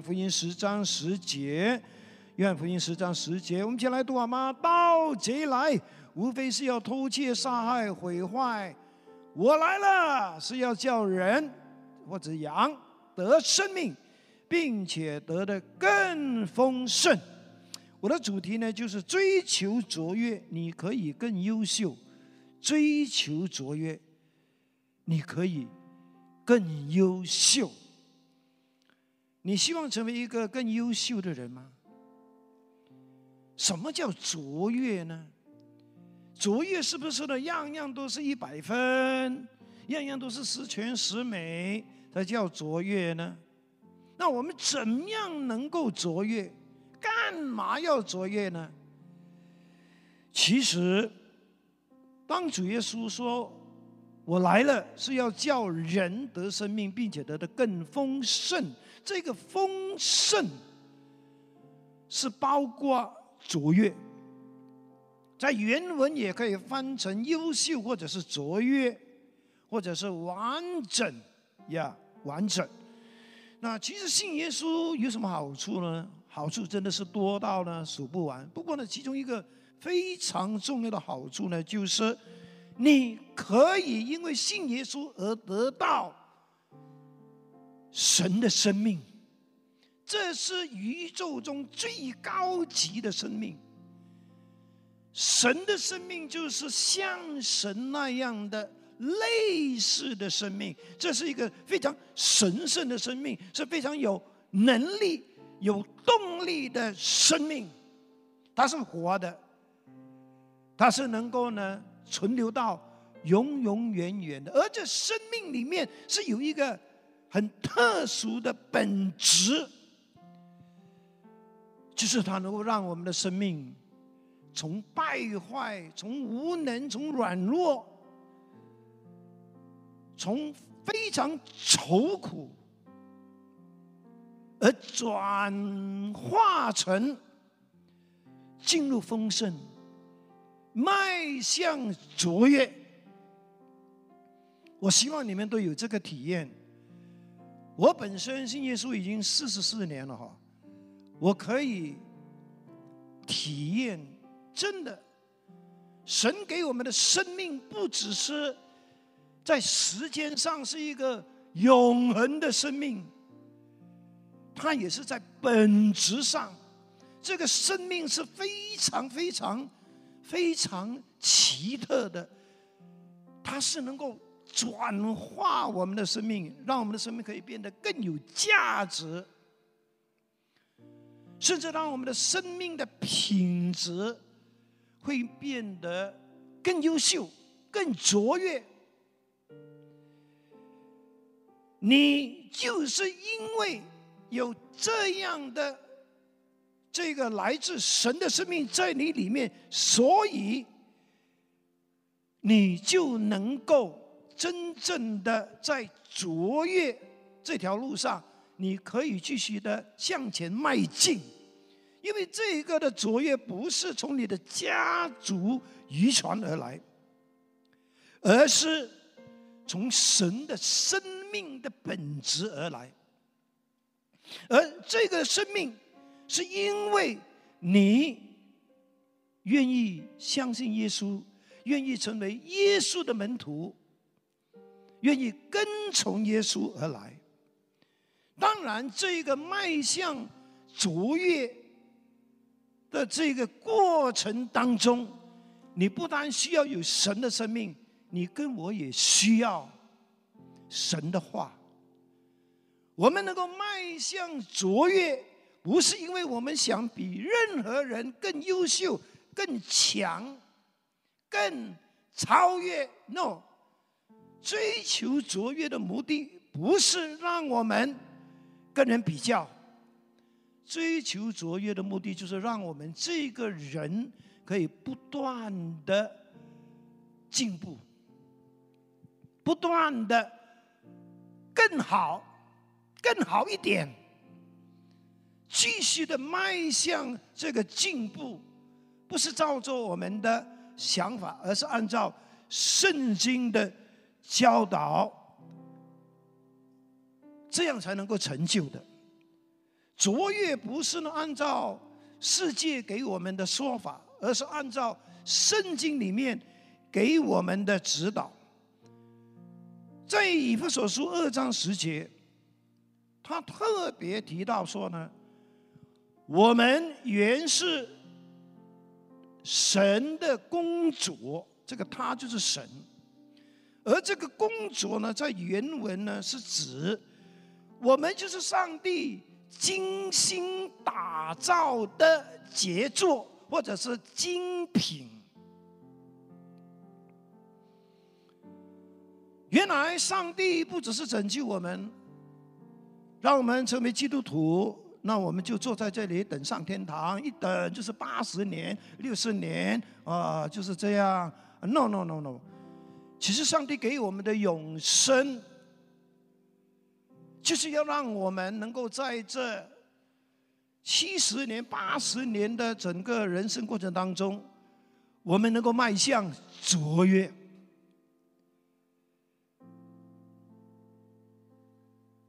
福音十章十节，约翰福音十章十节，我们一起来读好吗？盗贼来，无非是要偷窃、杀害、毁坏。我来了，是要叫人或者羊得生命，并且得的更丰盛。我的主题呢，就是追求卓越，你可以更优秀；追求卓越，你可以更优秀。你希望成为一个更优秀的人吗？什么叫卓越呢？卓越是不是呢？样样都是一百分，样样都是十全十美，才叫卓越呢？那我们怎样能够卓越？干嘛要卓越呢？其实，当主耶稣说：“我来了，是要叫人得生命，并且得的更丰盛。”这个丰盛是包括卓越，在原文也可以翻成优秀，或者是卓越，或者是完整呀，完整。那其实信耶稣有什么好处呢？好处真的是多到呢数不完。不过呢，其中一个非常重要的好处呢，就是你可以因为信耶稣而得到。神的生命，这是宇宙中最高级的生命。神的生命就是像神那样的类似的生命，这是一个非常神圣的生命，是非常有能力、有动力的生命。它是活的，它是能够呢存留到永永远远的，而这生命里面是有一个。很特殊的本质，就是它能够让我们的生命从败坏、从无能、从软弱、从非常愁苦，而转化成进入丰盛，迈向卓越。我希望你们都有这个体验。我本身信耶稣已经四十四年了哈，我可以体验真的，神给我们的生命不只是在时间上是一个永恒的生命，它也是在本质上，这个生命是非常非常非常奇特的，它是能够。转化我们的生命，让我们的生命可以变得更有价值，甚至让我们的生命的品质会变得更优秀、更卓越。你就是因为有这样的这个来自神的生命在你里面，所以你就能够。真正的在卓越这条路上，你可以继续的向前迈进，因为这一个的卓越不是从你的家族遗传而来，而是从神的生命的本质而来，而这个生命是因为你愿意相信耶稣，愿意成为耶稣的门徒。愿意跟从耶稣而来，当然，这个迈向卓越的这个过程当中，你不单需要有神的生命，你跟我也需要神的话。我们能够迈向卓越，不是因为我们想比任何人更优秀、更强、更超越，no。追求卓越的目的不是让我们跟人比较，追求卓越的目的就是让我们这个人可以不断的进步，不断的更好，更好一点，继续的迈向这个进步，不是照着我们的想法，而是按照圣经的。教导，这样才能够成就的。卓越不是呢按照世界给我们的说法，而是按照圣经里面给我们的指导。在以弗所书二章十节，他特别提到说呢，我们原是神的公主，这个他就是神，而这个工作呢，在原文呢是指我们就是上帝精心打造的杰作，或者是精品。原来上帝不只是拯救我们，让我们成为基督徒，那我们就坐在这里等上天堂，一等就是八十年、六十年啊，就是这样。No no no no，其实上帝给我们的永生，就是要让我们能够在这七十年、八十年的整个人生过程当中，我们能够迈向卓越。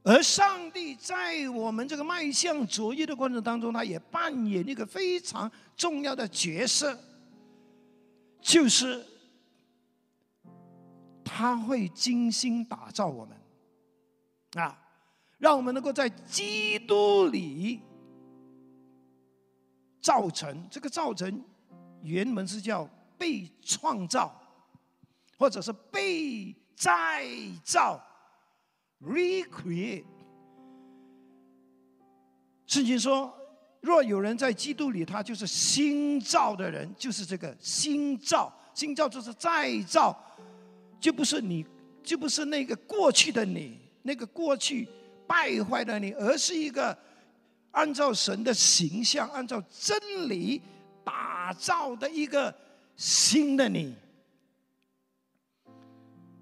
而上帝在我们这个迈向卓越的过程当中，他也扮演一个非常重要的角色，就是他会精心打造我们，啊，让我们能够在基督里造成。这个造成原文是叫被创造，或者是被再造。Recreate，圣经说，若有人在基督里，他就是新造的人，就是这个新造。新造就是再造，就不是你，就不是那个过去的你，那个过去败坏的你，而是一个按照神的形象、按照真理打造的一个新的你。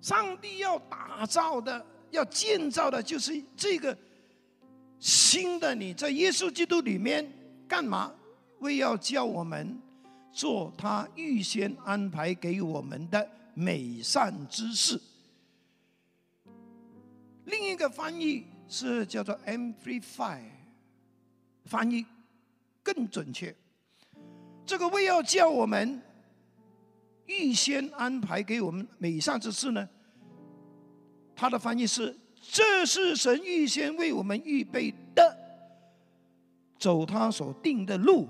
上帝要打造的。要建造的就是这个新的你，在耶稣基督里面干嘛？为要叫我们做他预先安排给我们的美善之事。另一个翻译是叫做 “amplify”，翻译更准确。这个为要叫我们预先安排给我们美善之事呢？他的翻译是：“这是神预先为我们预备的，走他所定的路，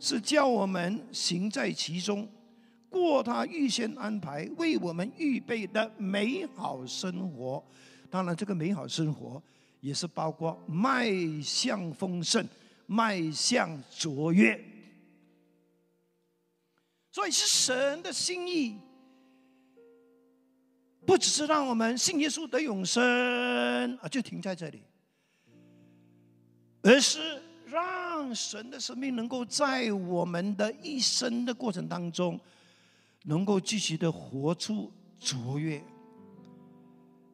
是叫我们行在其中，过他预先安排为我们预备的美好生活。当然，这个美好生活也是包括迈向丰盛、迈向卓越。所以，是神的心意。”不只是让我们信耶稣得永生啊，就停在这里，而是让神的生命能够在我们的一生的过程当中，能够继续的活出卓越。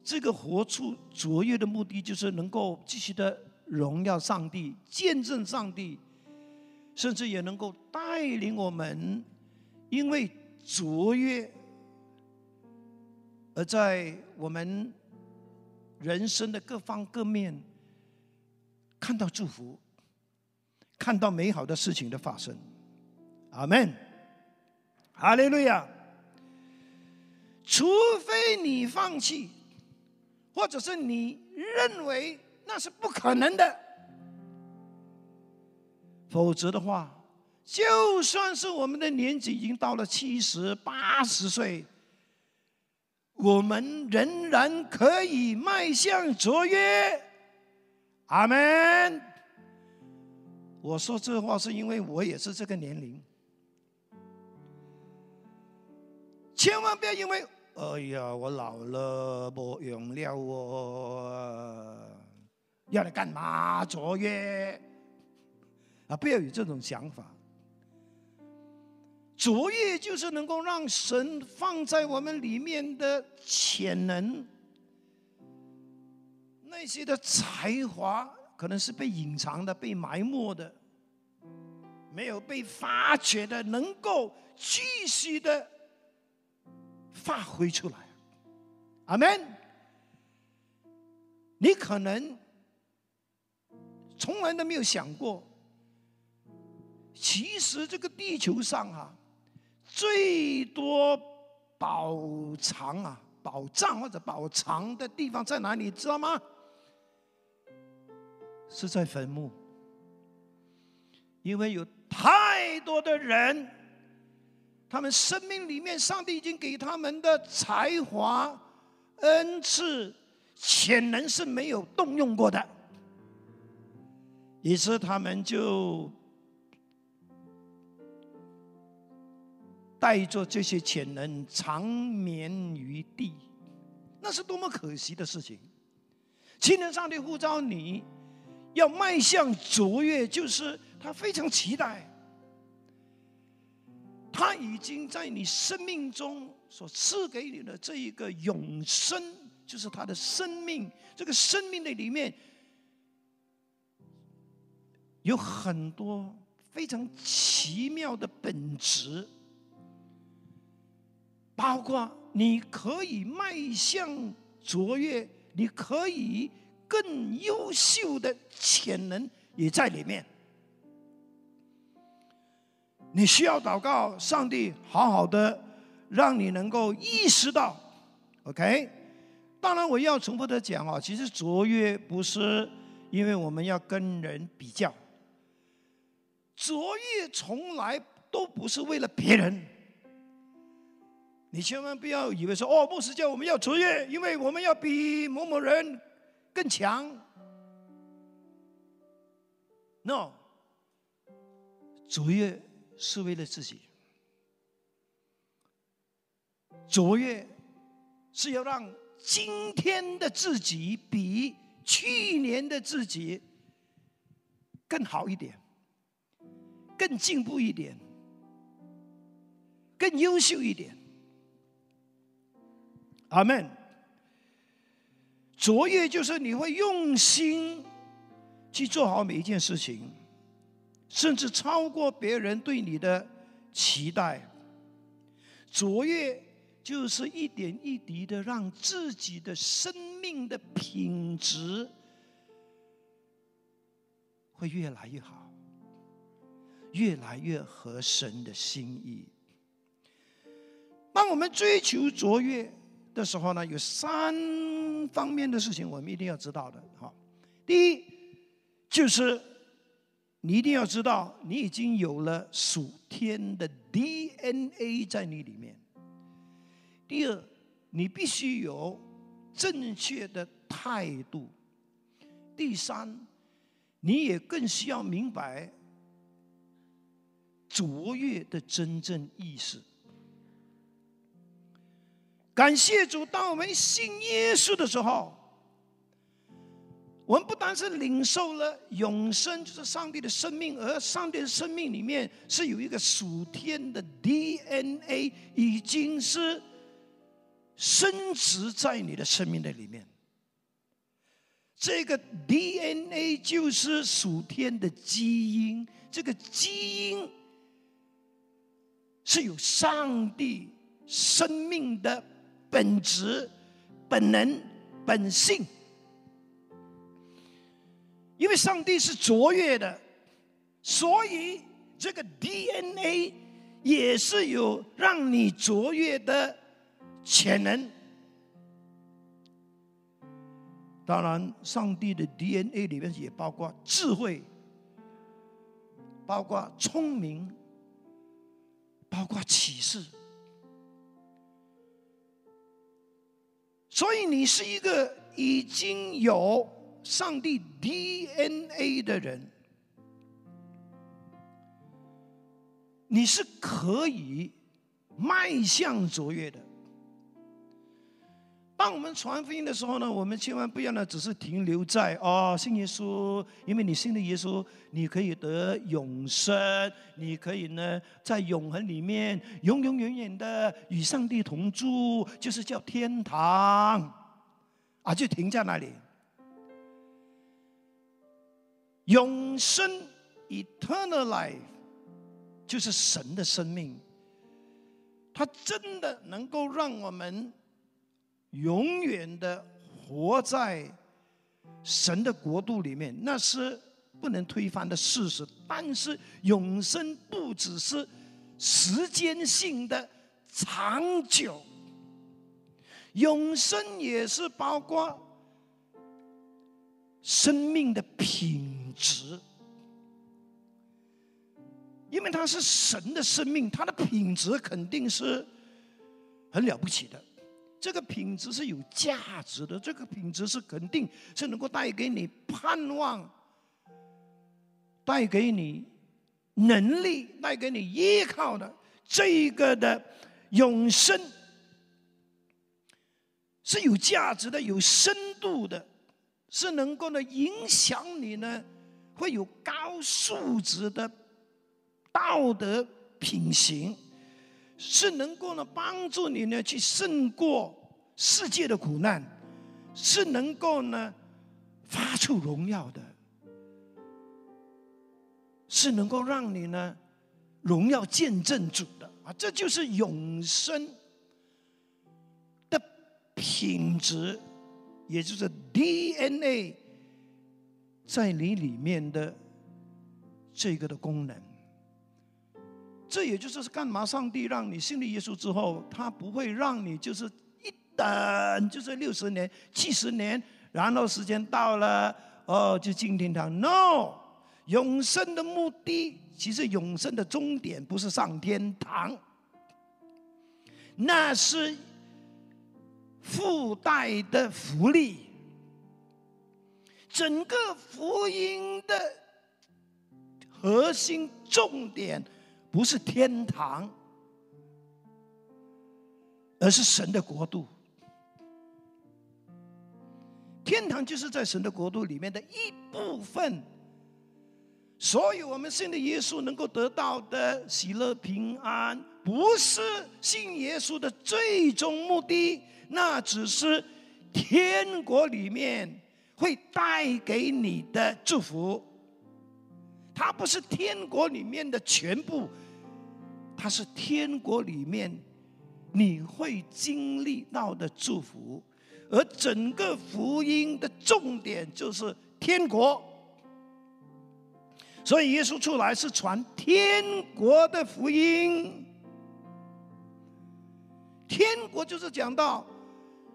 这个活出卓越的目的，就是能够继续的荣耀上帝、见证上帝，甚至也能够带领我们，因为卓越。而在我们人生的各方各面，看到祝福，看到美好的事情的发生，阿门，哈利路亚。除非你放弃，或者是你认为那是不可能的，否则的话，就算是我们的年纪已经到了七十八十岁。我们仍然可以迈向卓越，阿门。我说这话是因为我也是这个年龄，千万不要因为哎呀我老了不用了我，要来干嘛卓越？啊，不要有这种想法。卓越就是能够让神放在我们里面的潜能，那些的才华可能是被隐藏的、被埋没的、没有被发掘的，能够继续的发挥出来。阿门。你可能从来都没有想过，其实这个地球上啊，最多宝藏啊、宝藏或者宝藏的地方在哪里？知道吗？是在坟墓，因为有太多的人，他们生命里面，上帝已经给他们的才华、恩赐、潜能是没有动用过的。于是他们就带着这些潜能长眠于地，那是多么可惜的事情！今天上帝呼召你要迈向卓越，就是他非常期待，他已经在你生命中所赐给你的这一个永生，就是他的生命，这个生命的里面。有很多非常奇妙的本质，包括你可以迈向卓越，你可以更优秀的潜能也在里面。你需要祷告，上帝好好的让你能够意识到，OK。当然，我要重复的讲啊，其实卓越不是因为我们要跟人比较。卓越从来都不是为了别人，你千万不要以为说哦，牧师叫我们要卓越，因为我们要比某某人更强。No，卓越是为了自己，卓越是要让今天的自己比去年的自己更好一点。更进步一点，更优秀一点。阿门。卓越就是你会用心去做好每一件事情，甚至超过别人对你的期待。卓越就是一点一滴的让自己的生命的品质会越来越好。越来越合神的心意。当我们追求卓越的时候呢，有三方面的事情我们一定要知道的。哈，第一就是你一定要知道，你已经有了属天的 DNA 在你里面。第二，你必须有正确的态度。第三，你也更需要明白。卓越的真正意思。感谢主，当我们信耶稣的时候，我们不单是领受了永生，就是上帝的生命，而上帝的生命里面是有一个属天的 DNA，已经是升值在你的生命的里面。这个 DNA 就是属天的基因，这个基因。是有上帝生命的本质、本能、本性，因为上帝是卓越的，所以这个 DNA 也是有让你卓越的潜能。当然，上帝的 DNA 里面也包括智慧，包括聪明。包括启示，所以你是一个已经有上帝 DNA 的人，你是可以迈向卓越的。当我们传福音的时候呢，我们千万不要呢，只是停留在哦，信耶稣，因为你信的耶稣，你可以得永生，你可以呢，在永恒里面永永远远的与上帝同住，就是叫天堂，啊，就停在那里。永生 （eternal life） 就是神的生命，它真的能够让我们。永远的活在神的国度里面，那是不能推翻的事实。但是永生不只是时间性的长久，永生也是包括生命的品值，因为它是神的生命，它的品质肯定是很了不起的。这个品质是有价值的，这个品质是肯定是能够带给你盼望，带给你能力，带给你依靠的。这一个的永生是有价值的、有深度的，是能够呢影响你呢，会有高素质的道德品行。是能够呢帮助你呢去胜过世界的苦难，是能够呢发出荣耀的，是能够让你呢荣耀见证主的啊！这就是永生的品质，也就是 DNA 在你里面的这个的功能。这也就是干嘛？上帝让你信了耶稣之后，他不会让你就是一等就是六十年、七十年，然后时间到了哦就进天堂。No，永生的目的其实永生的终点不是上天堂，那是附带的福利。整个福音的核心重点。不是天堂，而是神的国度。天堂就是在神的国度里面的一部分。所以，我们信的耶稣能够得到的喜乐平安，不是信耶稣的最终目的，那只是天国里面会带给你的祝福。它不是天国里面的全部。它是天国里面你会经历到的祝福，而整个福音的重点就是天国。所以耶稣出来是传天国的福音。天国就是讲到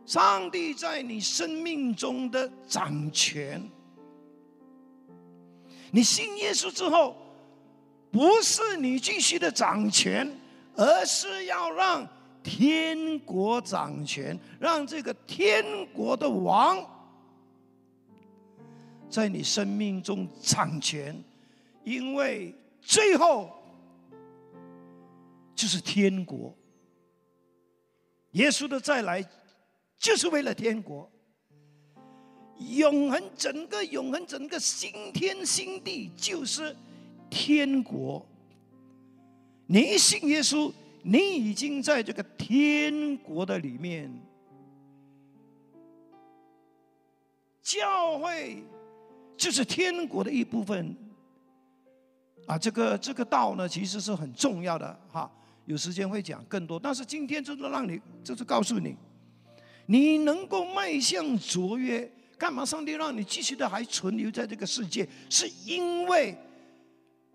上帝在你生命中的掌权。你信耶稣之后。不是你继续的掌权，而是要让天国掌权，让这个天国的王在你生命中掌权，因为最后就是天国。耶稣的再来就是为了天国，永恒整个永恒整个新天新地就是。天国，你一信耶稣，你已经在这个天国的里面。教会就是天国的一部分啊！这个这个道呢，其实是很重要的哈。有时间会讲更多，但是今天就是让你，就是告诉你，你能够迈向卓越，干嘛？上帝让你继续的还存留在这个世界，是因为。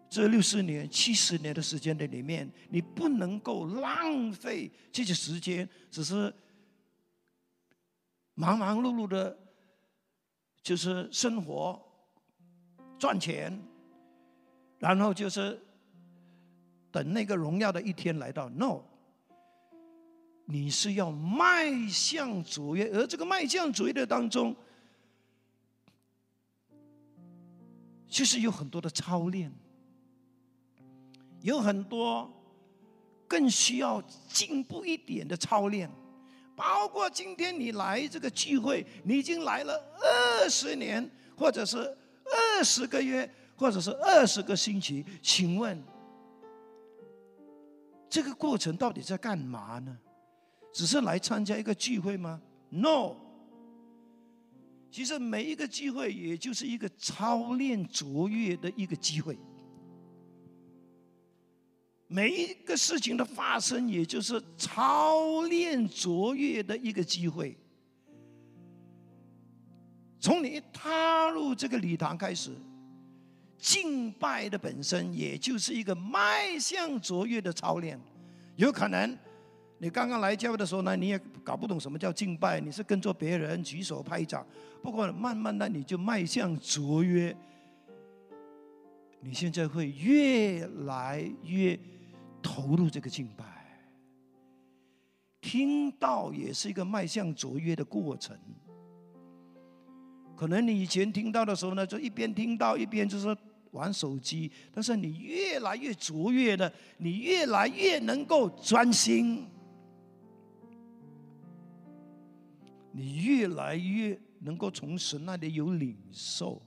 这六十年、七十年的时间的里面，你不能够浪费这些时间，只是忙忙碌碌的，就是生活、赚钱，然后就是等那个荣耀的一天来到。No，你是要迈向卓越，而这个迈向卓越的当中，就是有很多的操练。有很多更需要进步一点的操练，包括今天你来这个聚会，你已经来了二十年，或者是二十个月，或者是二十个星期，请问这个过程到底在干嘛呢？只是来参加一个聚会吗？No，其实每一个聚会也就是一个操练卓越的一个机会。每一个事情的发生，也就是操练卓越的一个机会。从你踏入这个礼堂开始，敬拜的本身，也就是一个迈向卓越的操练。有可能你刚刚来教会的时候呢，你也搞不懂什么叫敬拜，你是跟着别人举手拍掌。不过慢慢的，你就迈向卓越。你现在会越来越投入这个敬拜。听到也是一个迈向卓越的过程。可能你以前听到的时候呢，就一边听到一边就是玩手机。但是你越来越卓越的，你越来越能够专心，你越来越能够从神那里有领受。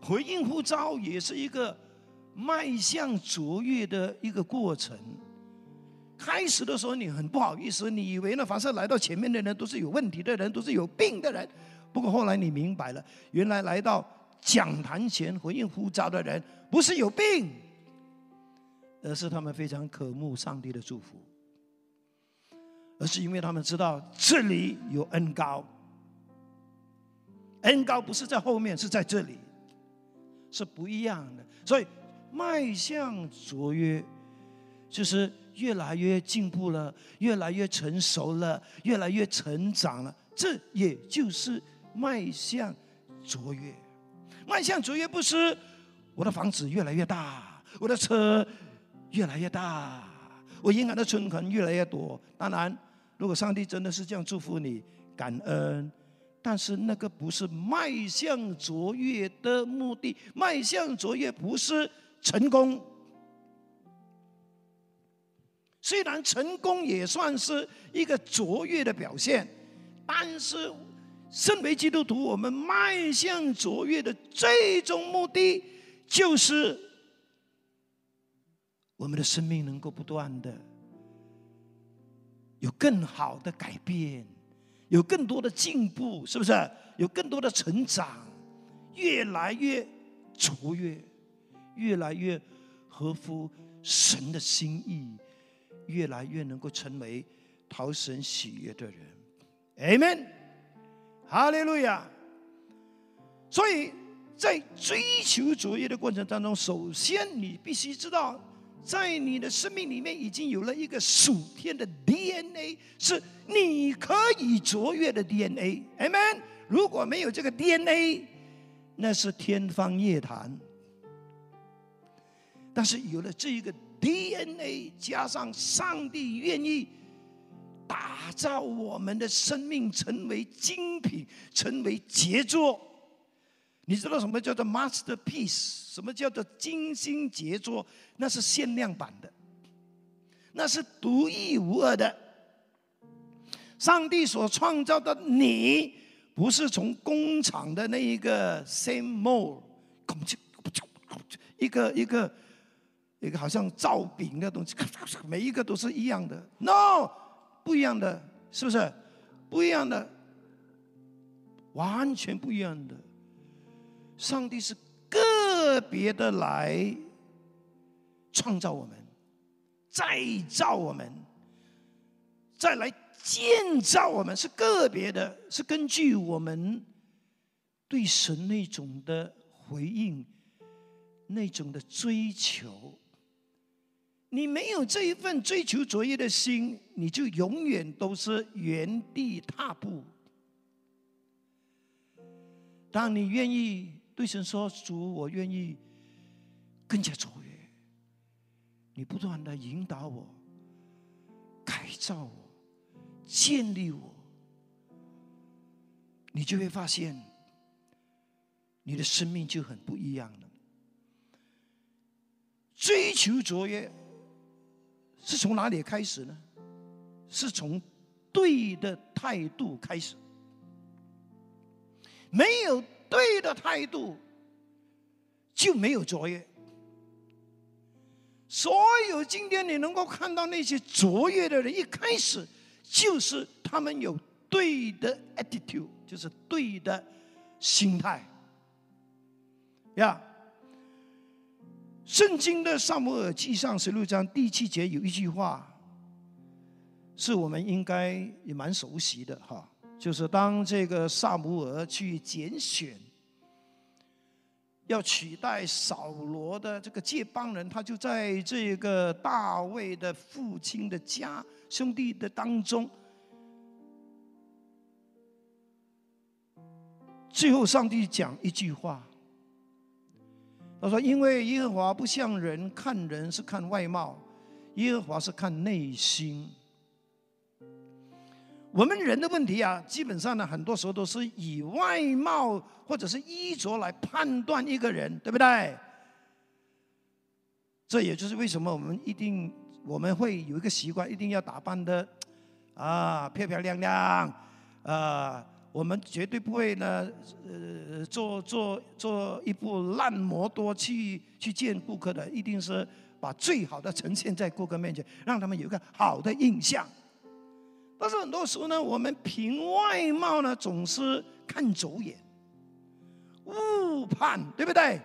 回应呼召也是一个迈向卓越的一个过程。开始的时候你很不好意思，你以为呢？凡是来到前面的人都是有问题的人，都是有病的人。不过后来你明白了，原来来到讲坛前回应呼召的人，不是有病，而是他们非常渴慕上帝的祝福，而是因为他们知道这里有恩高，恩高不是在后面，是在这里，是不一样的。所以迈向卓越，就是。越来越进步了，越来越成熟了，越来越成长了。这也就是迈向卓越。迈向卓越不是我的房子越来越大，我的车越来越大，我银行的存款越来越多。当然，如果上帝真的是这样祝福你，感恩。但是那个不是迈向卓越的目的。迈向卓越不是成功。虽然成功也算是一个卓越的表现，但是身为基督徒，我们迈向卓越的最终目的，就是我们的生命能够不断的有更好的改变，有更多的进步，是不是？有更多的成长，越来越卓越，越来越合乎神的心意。越来越能够成为讨神喜悦的人，Amen，哈利路亚。所以在追求卓越的过程当中，首先你必须知道，在你的生命里面已经有了一个属天的 DNA，是你可以卓越的 DNA，Amen。如果没有这个 DNA，那是天方夜谭。但是有了这一个。DNA 加上上帝愿意打造我们的生命成为精品，成为杰作。你知道什么叫做 masterpiece？什么叫做精心杰作？那是限量版的，那是独一无二的。上帝所创造的你，不是从工厂的那一个 same mold，一个一个。一个好像造饼的东西，每一个都是一样的。No，不一样的，是不是？不一样的，完全不一样的。上帝是个别的来创造我们，再造我们，再来建造我们，是个别的，是根据我们对神那种的回应，那种的追求。你没有这一份追求卓越的心，你就永远都是原地踏步。当你愿意对神说：“主，我愿意更加卓越。”你不断的引导我、改造我、建立我，你就会发现，你的生命就很不一样了。追求卓越。是从哪里开始呢？是从对的态度开始。没有对的态度，就没有卓越。所有今天你能够看到那些卓越的人，一开始就是他们有对的 attitude，就是对的心态。呀。圣经的萨姆尔记上十六章第七节有一句话，是我们应该也蛮熟悉的哈，就是当这个萨姆尔去拣选要取代扫罗的这个接班人，他就在这个大卫的父亲的家兄弟的当中。最后，上帝讲一句话，他说：“因为耶和华不像人看人是看外貌，耶和华是看内心。”我们人的问题啊，基本上呢，很多时候都是以外貌或者是衣着来判断一个人，对不对？这也就是为什么我们一定我们会有一个习惯，一定要打扮的啊漂漂亮亮啊，我们绝对不会呢呃做做做一部烂摩托去去见顾客的，一定是把最好的呈现在顾客面前，让他们有一个好的印象。但是很多时候呢，我们凭外貌呢，总是看走眼，误判，对不对？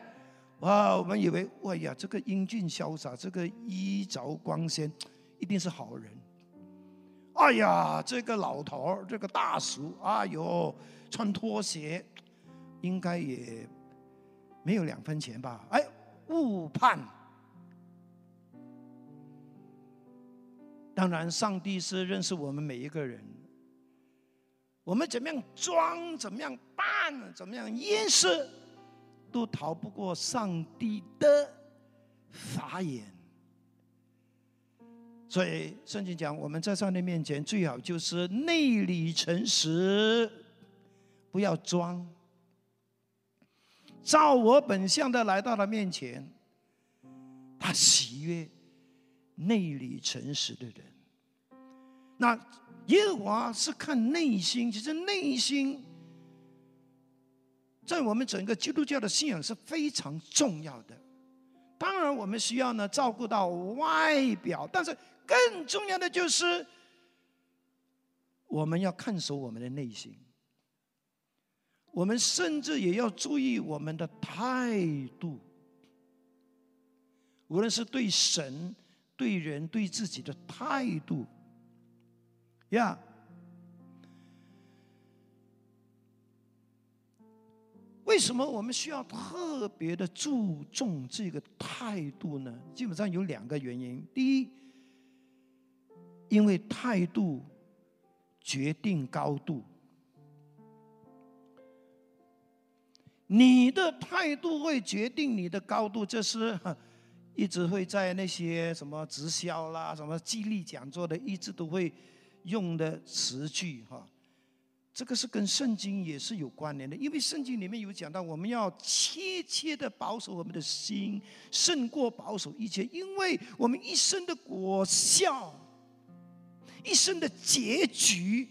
哇，我们以为，哎呀，这个英俊潇洒，这个衣着光鲜，一定是好人。哎呀，这个老头儿，这个大叔，哎呦，穿拖鞋，应该也没有两分钱吧？哎，误判。当然，上帝是认识我们每一个人。我们怎么样装，怎么样扮，怎么样掩饰，都逃不过上帝的法眼。所以圣经讲，我们在上帝面前最好就是内里诚实，不要装。照我本相的来到了面前，他喜悦。内里诚实的人，那耶和华是看内心，其实内心在我们整个基督教的信仰是非常重要的。当然，我们需要呢照顾到外表，但是更重要的就是我们要看守我们的内心。我们甚至也要注意我们的态度，无论是对神。对人对自己的态度，呀，为什么我们需要特别的注重这个态度呢？基本上有两个原因。第一，因为态度决定高度，你的态度会决定你的高度，这是。一直会在那些什么直销啦、什么激励讲座的，一直都会用的词句哈。这个是跟圣经也是有关联的，因为圣经里面有讲到，我们要切切的保守我们的心，胜过保守一切，因为我们一生的果效、一生的结局，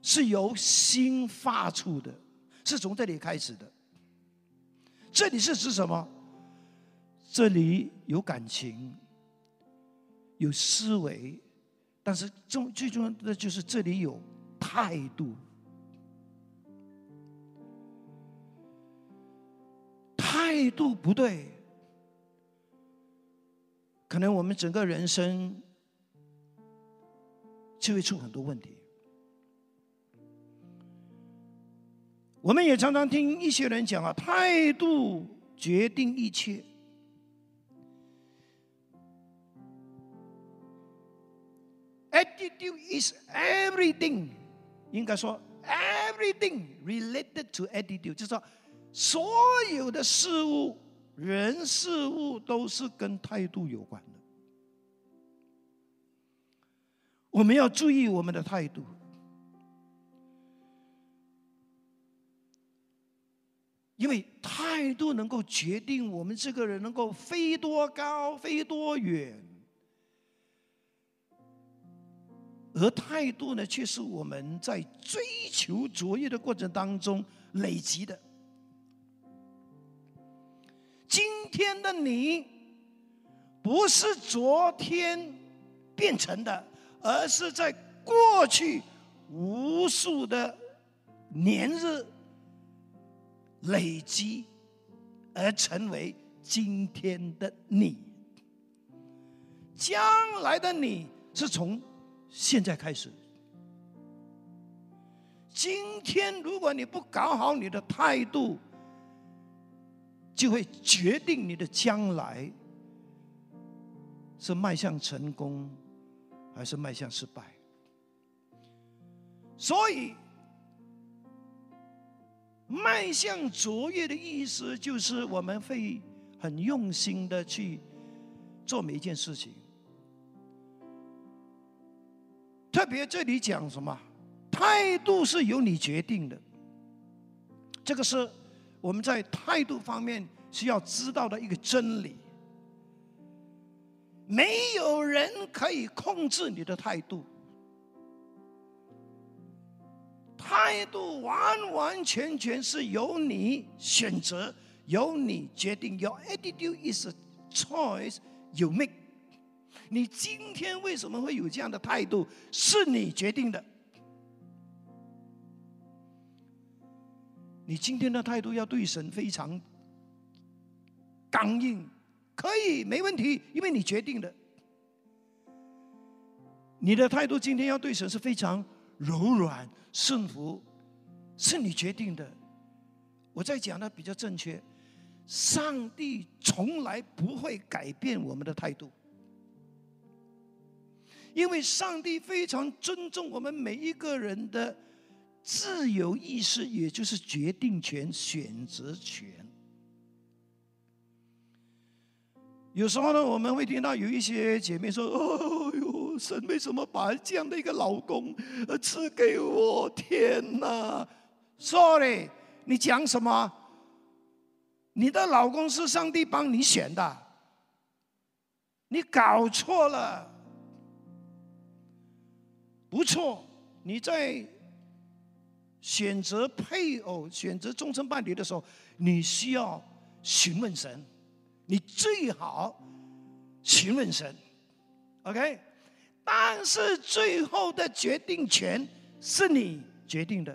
是由心发出的，是从这里开始的。这里是指什么？这里有感情，有思维，但是重最重要的就是这里有态度。态度不对，可能我们整个人生就会出很多问题。我们也常常听一些人讲啊，态度决定一切。Attitude is everything，应该说 everything related to attitude，就是说所有的事物、人事物都是跟态度有关的。我们要注意我们的态度，因为态度能够决定我们这个人能够飞多高、飞多远。而态度呢，却是我们在追求卓越的过程当中累积的。今天的你，不是昨天变成的，而是在过去无数的年日累积而成为今天的你。将来的你是从。现在开始，今天如果你不搞好你的态度，就会决定你的将来是迈向成功，还是迈向失败。所以，迈向卓越的意思就是我们会很用心的去做每一件事情。特别这里讲什么？态度是由你决定的。这个是我们在态度方面需要知道的一个真理。没有人可以控制你的态度，态度完完全全是由你选择，由你决定。Your attitude is a choice you make。你今天为什么会有这样的态度？是你决定的。你今天的态度要对神非常刚硬，可以没问题，因为你决定的。你的态度今天要对神是非常柔软顺服，是你决定的。我在讲的比较正确，上帝从来不会改变我们的态度，因为上帝非常尊重我们每一个人的。自由意识，也就是决定权、选择权。有时候呢，我们会听到有一些姐妹说：“哦哟，神为什么把这样的一个老公赐给我？天哪！”Sorry，你讲什么？你的老公是上帝帮你选的，你搞错了。不错，你在。选择配偶、选择终身伴侣的时候，你需要询问神，你最好询问神，OK？但是最后的决定权是你决定的，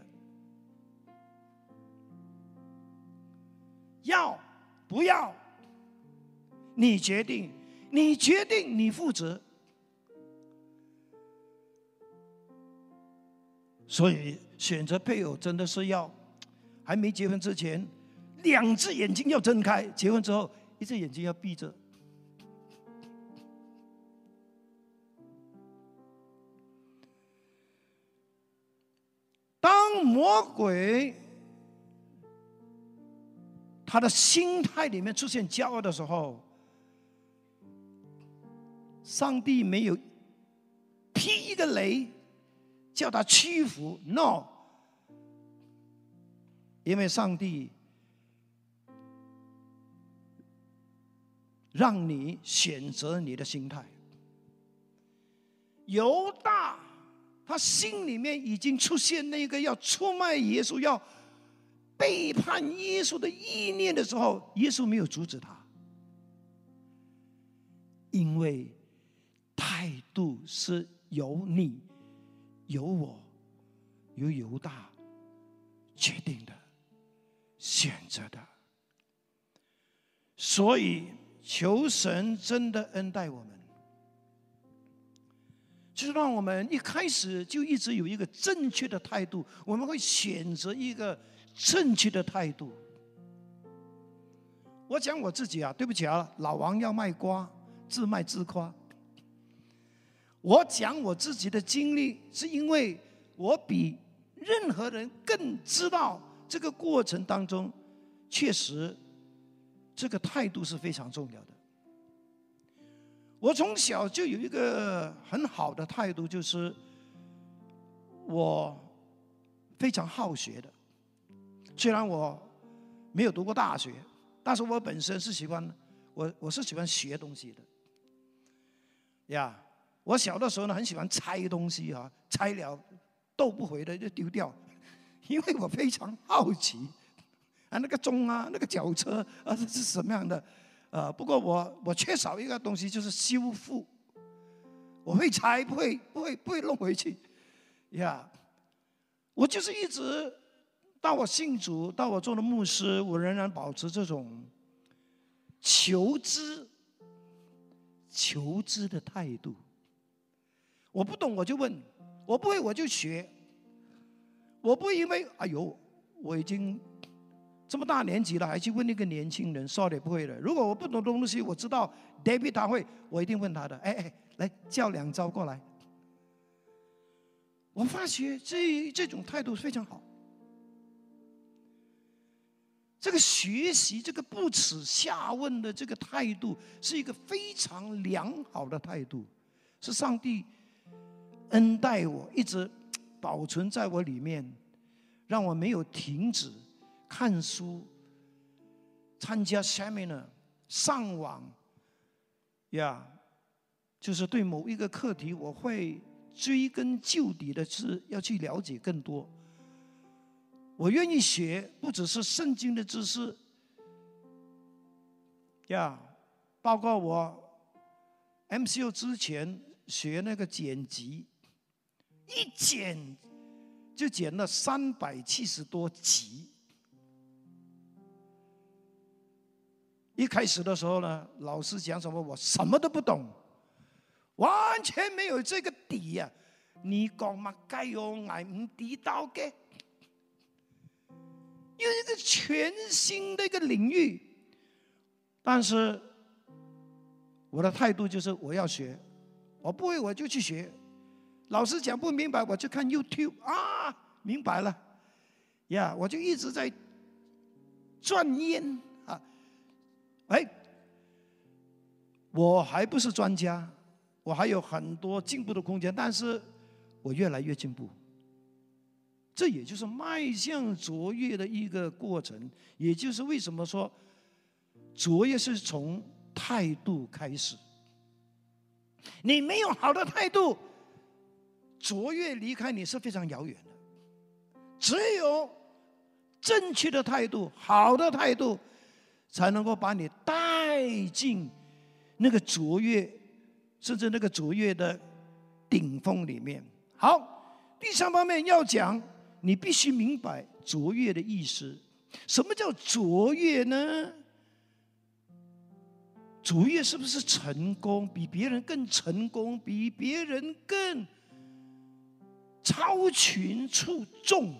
要不要？你决定，你决定，你负责。所以。选择配偶真的是要，还没结婚之前，两只眼睛要睁开；结婚之后，一只眼睛要闭着。当魔鬼他的心态里面出现骄傲的时候，上帝没有劈一个雷。叫他屈服，no，因为上帝让你选择你的心态。犹大他心里面已经出现那个要出卖耶稣、要背叛耶稣的意念的时候，耶稣没有阻止他，因为态度是由你。由我，由犹大决定的，选择的，所以求神真的恩待我们，就是让我们一开始就一直有一个正确的态度，我们会选择一个正确的态度。我讲我自己啊，对不起啊，老王要卖瓜，自卖自夸。我讲我自己的经历，是因为我比任何人更知道这个过程当中，确实这个态度是非常重要的。我从小就有一个很好的态度，就是我非常好学的。虽然我没有读过大学，但是我本身是喜欢我我是喜欢学东西的，呀。我小的时候呢，很喜欢拆东西啊，拆了斗不回的就丢掉，因为我非常好奇啊，那个钟啊，那个脚车啊是什么样的？呃，不过我我缺少一个东西，就是修复。我会拆，不会不会不会弄回去，呀，我就是一直到我信主，到我做了牧师，我仍然保持这种求知、求知的态度。我不懂我就问，我不会我就学，我不会因为哎呦我已经这么大年纪了，还去问那个年轻人，sorry 不会的。如果我不懂东西，我知道 David 他会，我一定问他的。哎哎，来叫两招过来。我发觉这这种态度非常好。这个学习，这个不耻下问的这个态度，是一个非常良好的态度，是上帝恩待我，一直 保存在我里面，让我没有停止看书、参加 seminar、上网，呀，就是对某一个课题，我会。追根究底的是要去了解更多。我愿意学，不只是圣经的知识，呀，包括我 MCU 之前学那个剪辑，一剪就剪了三百七十多集。一开始的时候呢，老师讲什么我什么都不懂。完全没有这个底呀！你讲嘛，该用挨唔地道嘅，因为一个全新的一个领域。但是我的态度就是我要学，我不会我就去学。老师讲不明白，我就看 YouTube 啊，明白了呀，我就一直在钻研啊。哎，我还不是专家。我还有很多进步的空间，但是我越来越进步。这也就是迈向卓越的一个过程，也就是为什么说卓越是从态度开始。你没有好的态度，卓越离开你是非常遥远的。只有正确的态度、好的态度，才能够把你带进那个卓越。甚至那个卓越的顶峰里面。好，第三方面要讲，你必须明白卓越的意思。什么叫卓越呢？卓越是不是成功？比别人更成功？比别人更超群出众？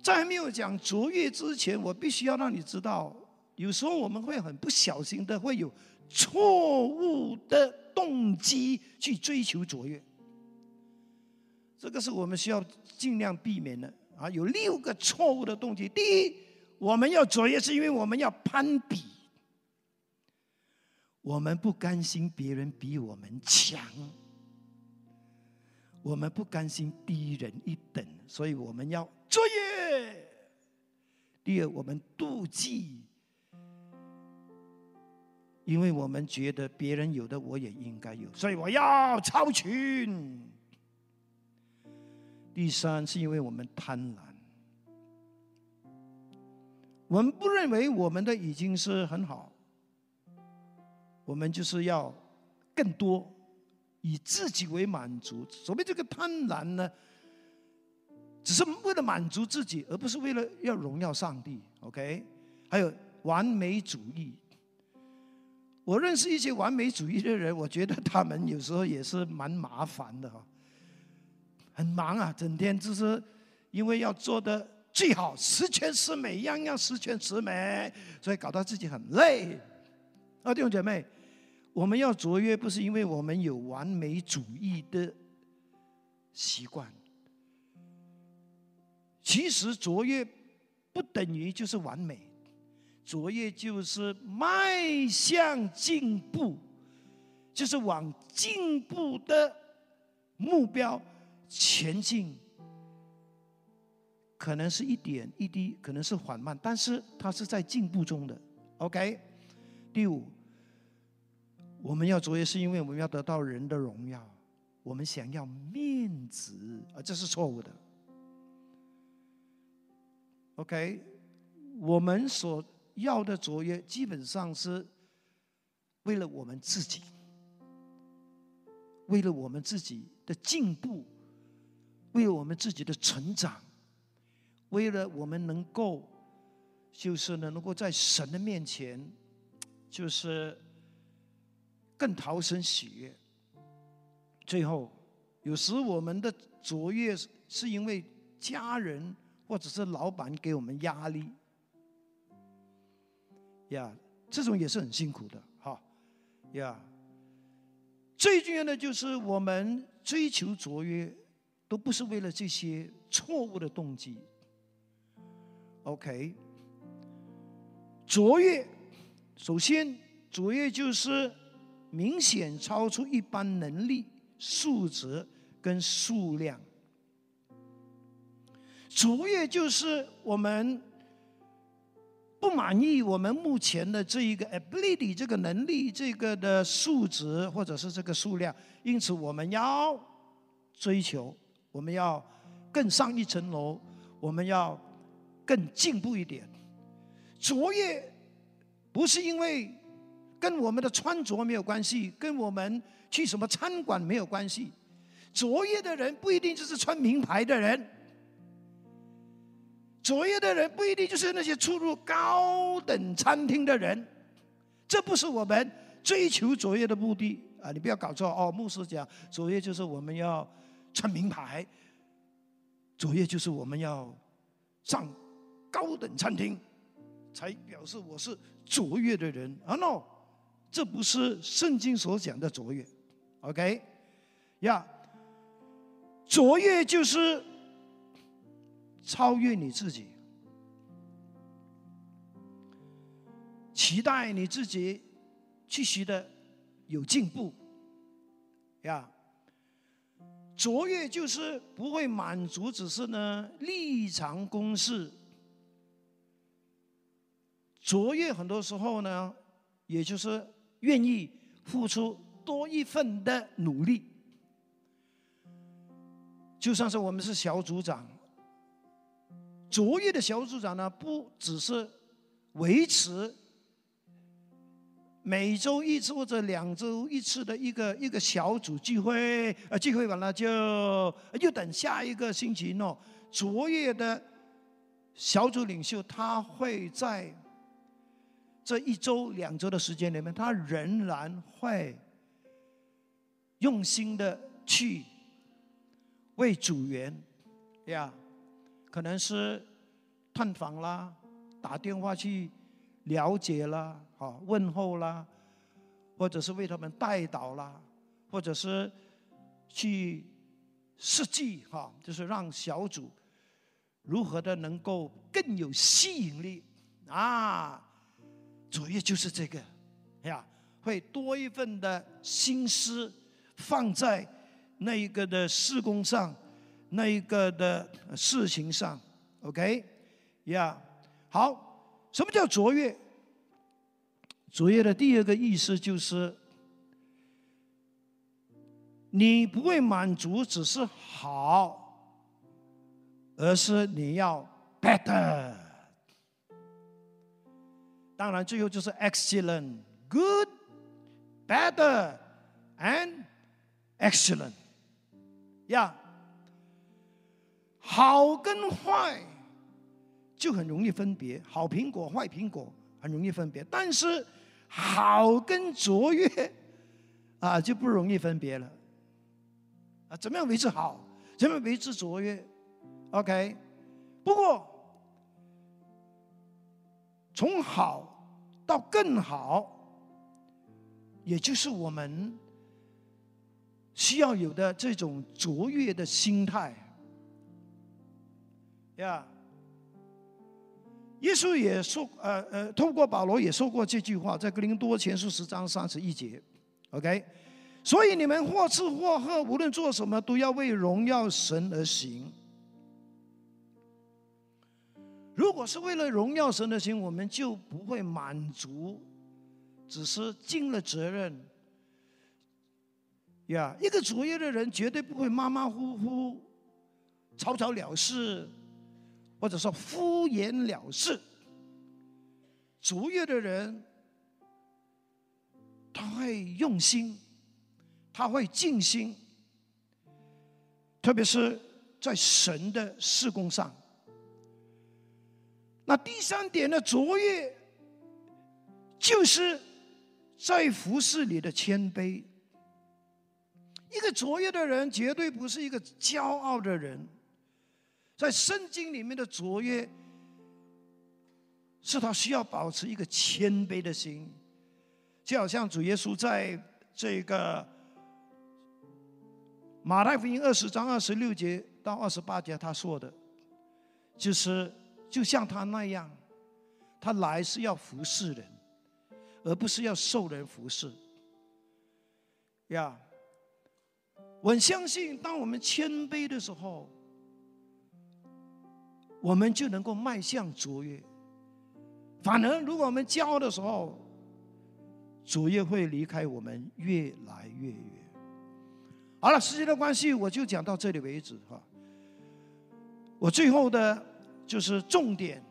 在还没有讲卓越之前，我必须要让你知道。有时候我们会很不小心的，会有错误的动机去追求卓越，这个是我们需要尽量避免的啊。有六个错误的动机：第一，我们要卓越是因为我们要攀比，我们不甘心别人比我们强，我们不甘心低人一等，所以我们要卓越。第二，我们妒忌。因为我们觉得别人有的我也应该有，所以我要超群。第三是因为我们贪婪，我们不认为我们的已经是很好，我们就是要更多，以自己为满足。所谓这个贪婪呢，只是为了满足自己，而不是为了要荣耀上帝。OK，还有完美主义。我认识一些完美主义的人，我觉得他们有时候也是蛮麻烦的哈，很忙啊，整天就是因为要做的最好，十全十美，样样十全十美，所以搞到自己很累。啊，弟兄姐妹，我们要卓越，不是因为我们有完美主义的习惯，其实卓越不等于就是完美。卓越就是迈向进步，就是往进步的目标前进。可能是一点一滴，可能是缓慢，但是它是在进步中的。OK，第五，我们要卓越，是因为我们要得到人的荣耀，我们想要面子，啊，这是错误的。OK，我们所要的卓越，基本上是为了我们自己，为了我们自己的进步，为了我们自己的成长，为了我们能够，就是呢，能够在神的面前，就是更讨神喜悦。最后，有时我们的卓越是因为家人或者是老板给我们压力，呀，这种也是很辛苦的，哈，呀。最重要的就是我们追求卓越，都不是为了这些错误的动机。OK，卓越，首先卓越就是明显超出一般能力、素质跟数量。卓越就是我们。不满意我们目前的这一个 ability 这个能力这个的数值或者是这个数量，因此我们要追求，我们要更上一层楼，我们要更进步一点。卓越不是因为跟我们的穿着没有关系，跟我们去什么餐馆没有关系。卓越的人不一定就是穿名牌的人。卓越的人不一定就是那些出入高等餐厅的人，这不是我们追求卓越的目的啊！你不要搞错哦。牧师讲，卓越就是我们要穿名牌，卓越就是我们要上高等餐厅，才表示我是卓越的人啊！no，这不是圣经所讲的卓越。OK，呀，卓越就是。超越你自己，期待你自己继续的有进步，呀。卓越就是不会满足，只是呢立场公式。卓越很多时候呢，也就是愿意付出多一份的努力。就算是我们是小组长。卓越的小组长呢，不只是维持每周一次或者两周一次的一个一个小组聚会，呃，聚会完了就又等下一个星期喏。卓越的小组领袖，他会在这一周、两周的时间里面，他仍然会用心的去为组员呀。可能是探访啦，打电话去了解啦，啊问候啦，或者是为他们带导啦，或者是去设计哈，就是让小组如何的能够更有吸引力啊。主要就是这个呀，会多一份的心思放在那一个的施工上。那一个的事情上，OK，呀，好，什么叫卓越？卓越的第二个意思就是，你不会满足只是好，而是你要 better。当然，最后就是 excellent、good、better and excellent，呀。好跟坏就很容易分别，好苹果、坏苹果很容易分别，但是好跟卓越啊就不容易分别了。啊，怎么样维持好？怎么样维持卓越？OK。不过从好到更好，也就是我们需要有的这种卓越的心态。呀，耶稣也说，呃呃，透过保罗也说过这句话，在格林多前书十章三十一节，OK。所以你们或吃或喝，无论做什么，都要为荣耀神而行。如果是为了荣耀神的心，我们就不会满足，只是尽了责任。呀，一个卓越的人绝对不会马马虎虎、草草了事。或者说敷衍了事，卓越的人，他会用心，他会尽心，特别是在神的事工上。那第三点呢？卓越就是在服饰里的谦卑。一个卓越的人，绝对不是一个骄傲的人。在圣经里面的卓越，是他需要保持一个谦卑的心，就好像主耶稣在这个马太福音二十章二十六节到二十八节他说的，就是就像他那样，他来是要服侍人，而不是要受人服侍。呀，我相信，当我们谦卑的时候。我们就能够迈向卓越。反而，如果我们骄傲的时候，卓越会离开我们越来越远。好了，时间的关系，我就讲到这里为止哈。我最后的就是重点，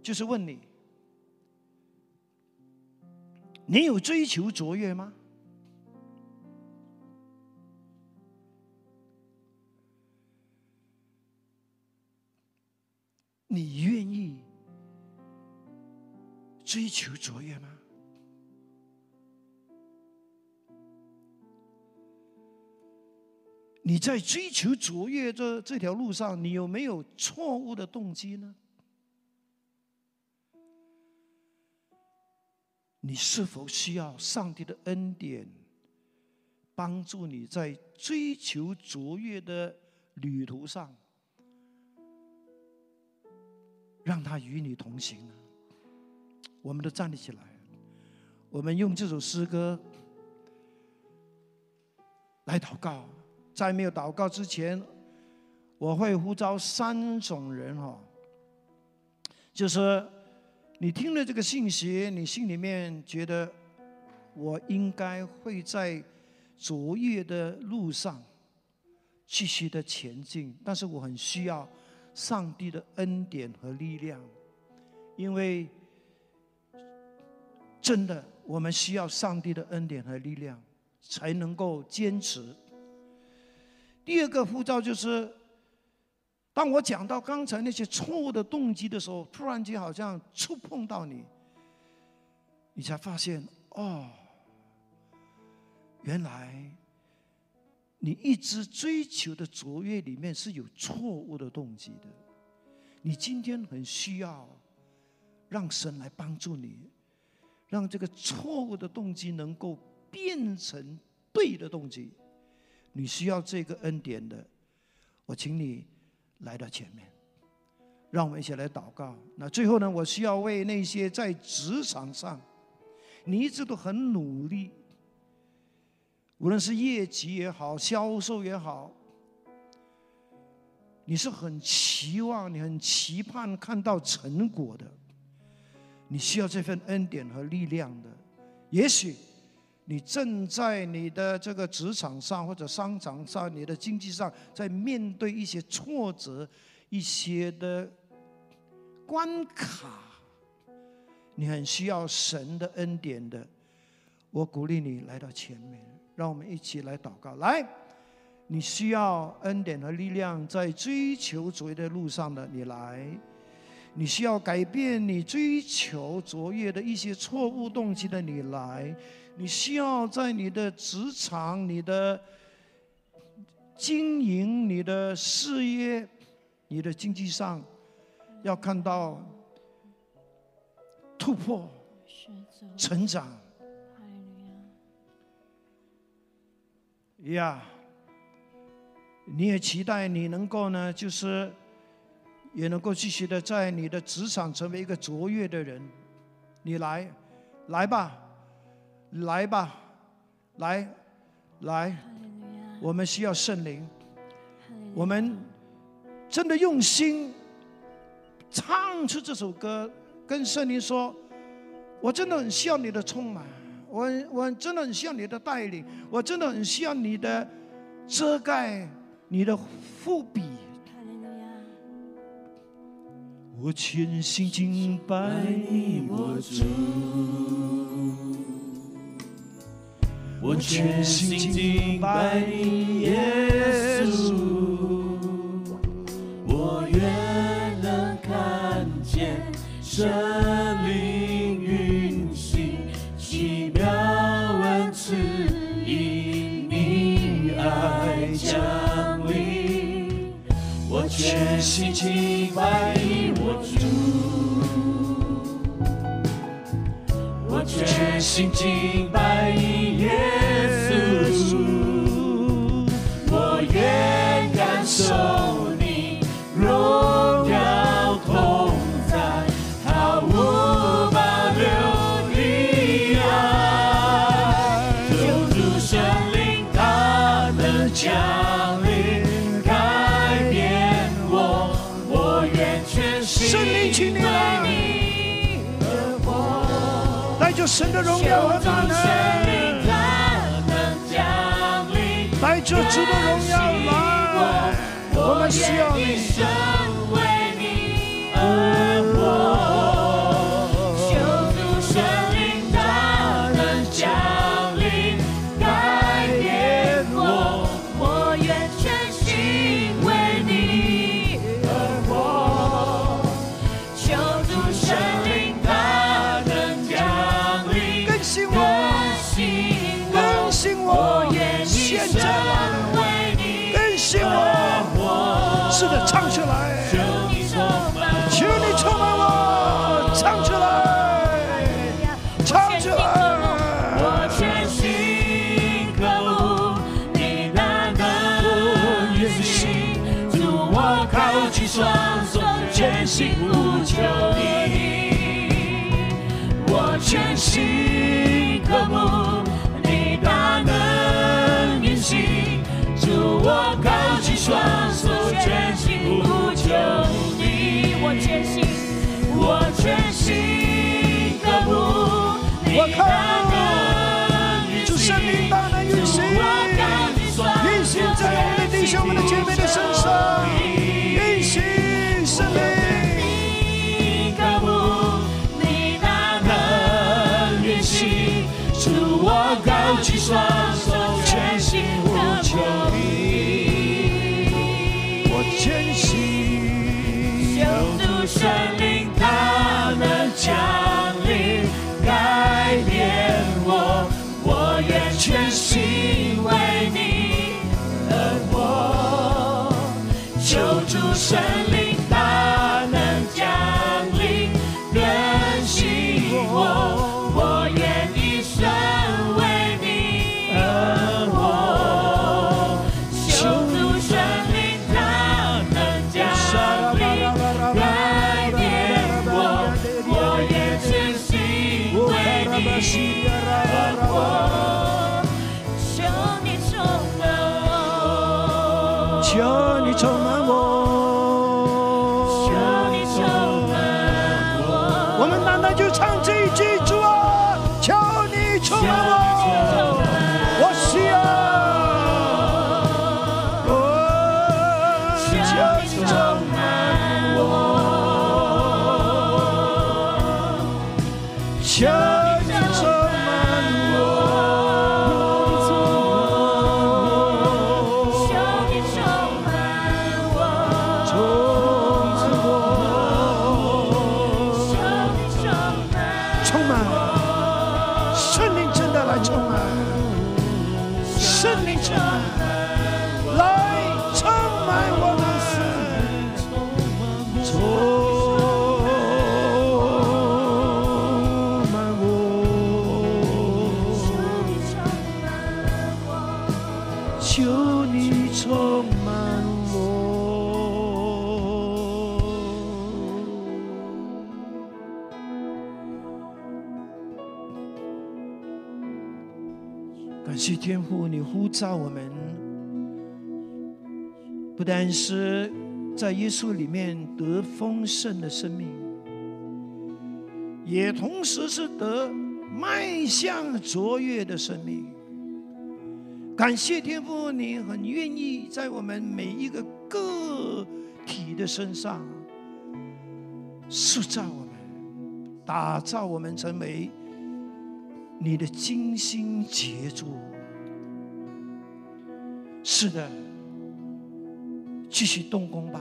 就是问你：你有追求卓越吗？你愿意追求卓越吗？你在追求卓越这这条路上，你有没有错误的动机呢？你是否需要上帝的恩典帮助你在追求卓越的旅途上？让他与你同行呢！我们都站立起来，我们用这首诗歌来祷告。在没有祷告之前，我会呼召三种人哈，就是你听了这个信息，你心里面觉得我应该会在卓越的路上继续的前进，但是我很需要。上帝的恩典和力量，因为真的，我们需要上帝的恩典和力量，才能够坚持。第二个护照就是，当我讲到刚才那些错误的动机的时候，突然间好像触碰到你，你才发现哦，原来。你一直追求的卓越里面是有错误的动机的，你今天很需要让神来帮助你，让这个错误的动机能够变成对的动机。你需要这个恩典的，我请你来到前面，让我们一起来祷告。那最后呢，我需要为那些在职场上，你一直都很努力。无论是业绩也好，销售也好，你是很期望、你很期盼看到成果的。你需要这份恩典和力量的。也许你正在你的这个职场上或者商场上、你的经济上，在面对一些挫折、一些的关卡，你很需要神的恩典的。我鼓励你来到前面。让我们一起来祷告。来，你需要恩典和力量，在追求卓越的路上的你来；你需要改变你追求卓越的一些错误动机的你来；你需要在你的职场、你的经营、你的事业、你的经济上，要看到突破、成长。呀，你也期待你能够呢，就是也能够继续的在你的职场成为一个卓越的人。你来，来吧，来吧，来，来，我们需要圣灵，我们真的用心唱出这首歌，跟圣灵说，我真的很需要你的充满。我我真的很需要你的带领，我真的很需要你的遮盖，你的护庇。我全心敬拜你，我主。我全心敬拜你，耶稣。我愿能看见神灵运行，奇妙恩赐因你爱降临。我全心敬拜你，我主。我全心敬拜你。神的荣耀和大能，来这主的荣耀来，我们需要你。我全心渴慕你我靠大能运主圣灵大能运行，运行在我们的弟兄们的姐妹的身上，运行圣灵。你，我，全心呼求你。我坚信，求主圣灵大能降临，改变我，我愿全心为你而活。求主圣来充满，呼召我们，不但是在耶稣里面得丰盛的生命，也同时是得迈向卓越的生命。感谢天父，你很愿意在我们每一个个体的身上塑造我们，打造我们成为你的精心杰作。是的，继续动工吧，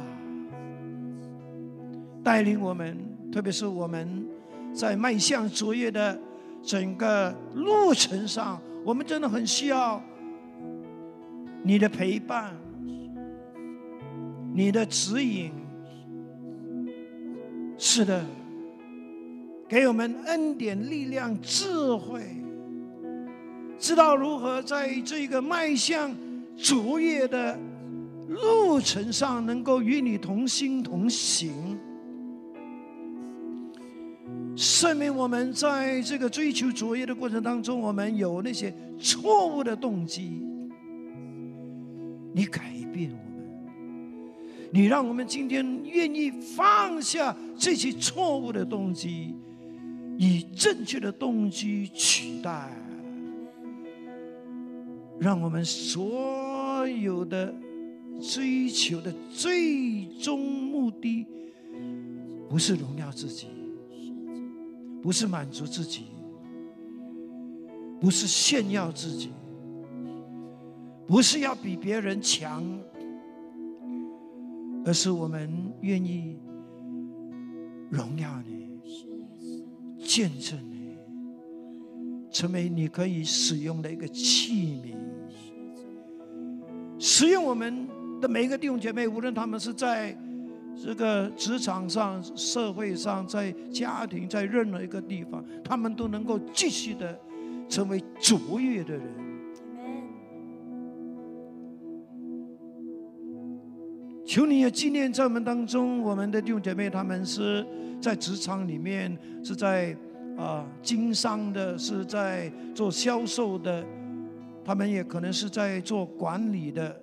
带领我们，特别是我们在迈向卓越的整个路程上，我们真的很需要你的陪伴、你的指引、是的，给我们恩典、力量、智慧，知道如何在这个迈向卓越的路程上，能够与你同心同行。证明我们在这个追求卓越的过程当中，我们有那些错误的动机。你改变我们，你让我们今天愿意放下这些错误的动机，以正确的动机取代，让我们所所有的追求的最终目的，不是荣耀自己。不是满足自己，不是炫耀自己，不是要比别人强，而是我们愿意荣耀你，见证你，成为你可以使用的一个器皿，使用我们的每一个弟兄姐妹，无论他们是在。这个职场上、社会上、在家庭、在任何一个地方，他们都能够继续的成为卓越的人。求你也纪念在我们当中，我们的弟兄姐妹，他们是在职场里面，是在啊经商的，是在做销售的，他们也可能是在做管理的，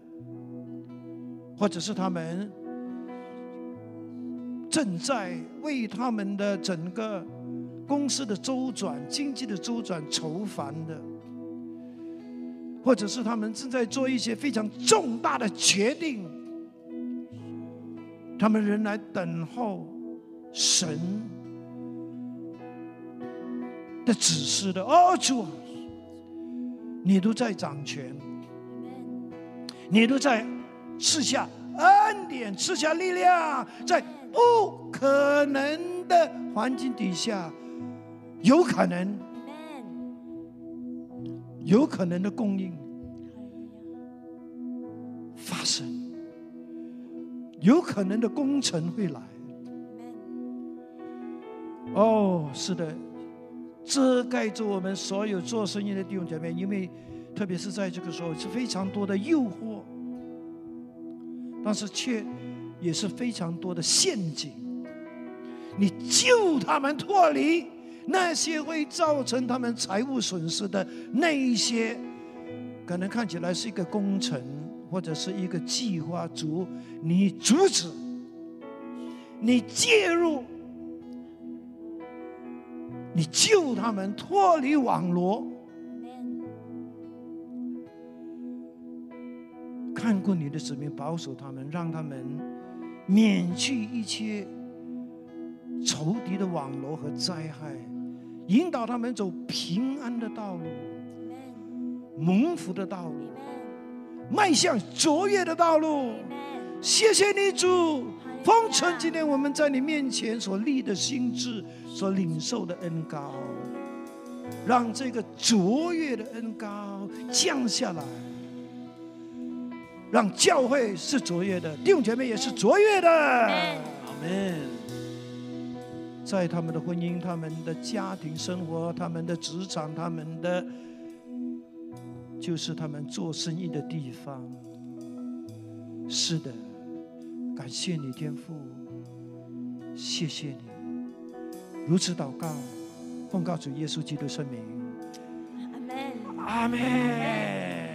或者是他们。正在为他们的整个公司的周转、经济的周转愁烦的，或者是他们正在做一些非常重大的决定，他们仍来等候神的指示的。哦，主，你都在掌权，你都在赐下恩典，赐下力量，在。不可能的环境底下，有可能，有可能的供应发生，有可能的工程会来。哦，是的，遮盖着我们所有做生意的弟兄姐妹，因为特别是在这个时候是非常多的诱惑，但是却。也是非常多的陷阱，你救他们脱离那些会造成他们财务损失的那一些，可能看起来是一个工程或者是一个计划，组你阻止，你介入，你救他们脱离网络，看过你的子民，保守他们，让他们。免去一切仇敌的网络和灾害，引导他们走平安的道路，蒙福的道路，迈向卓越的道路。谢谢你主，奉承今天我们在你面前所立的心智，所领受的恩高，让这个卓越的恩高降下来。让教会是卓越的，弟兄姐妹也是卓越的。阿门。在他们的婚姻、他们的家庭生活、他们的职场、他们的，就是他们做生意的地方。是的，感谢你天父，谢谢你。如此祷告，奉告主耶稣基督圣名。阿门。阿门。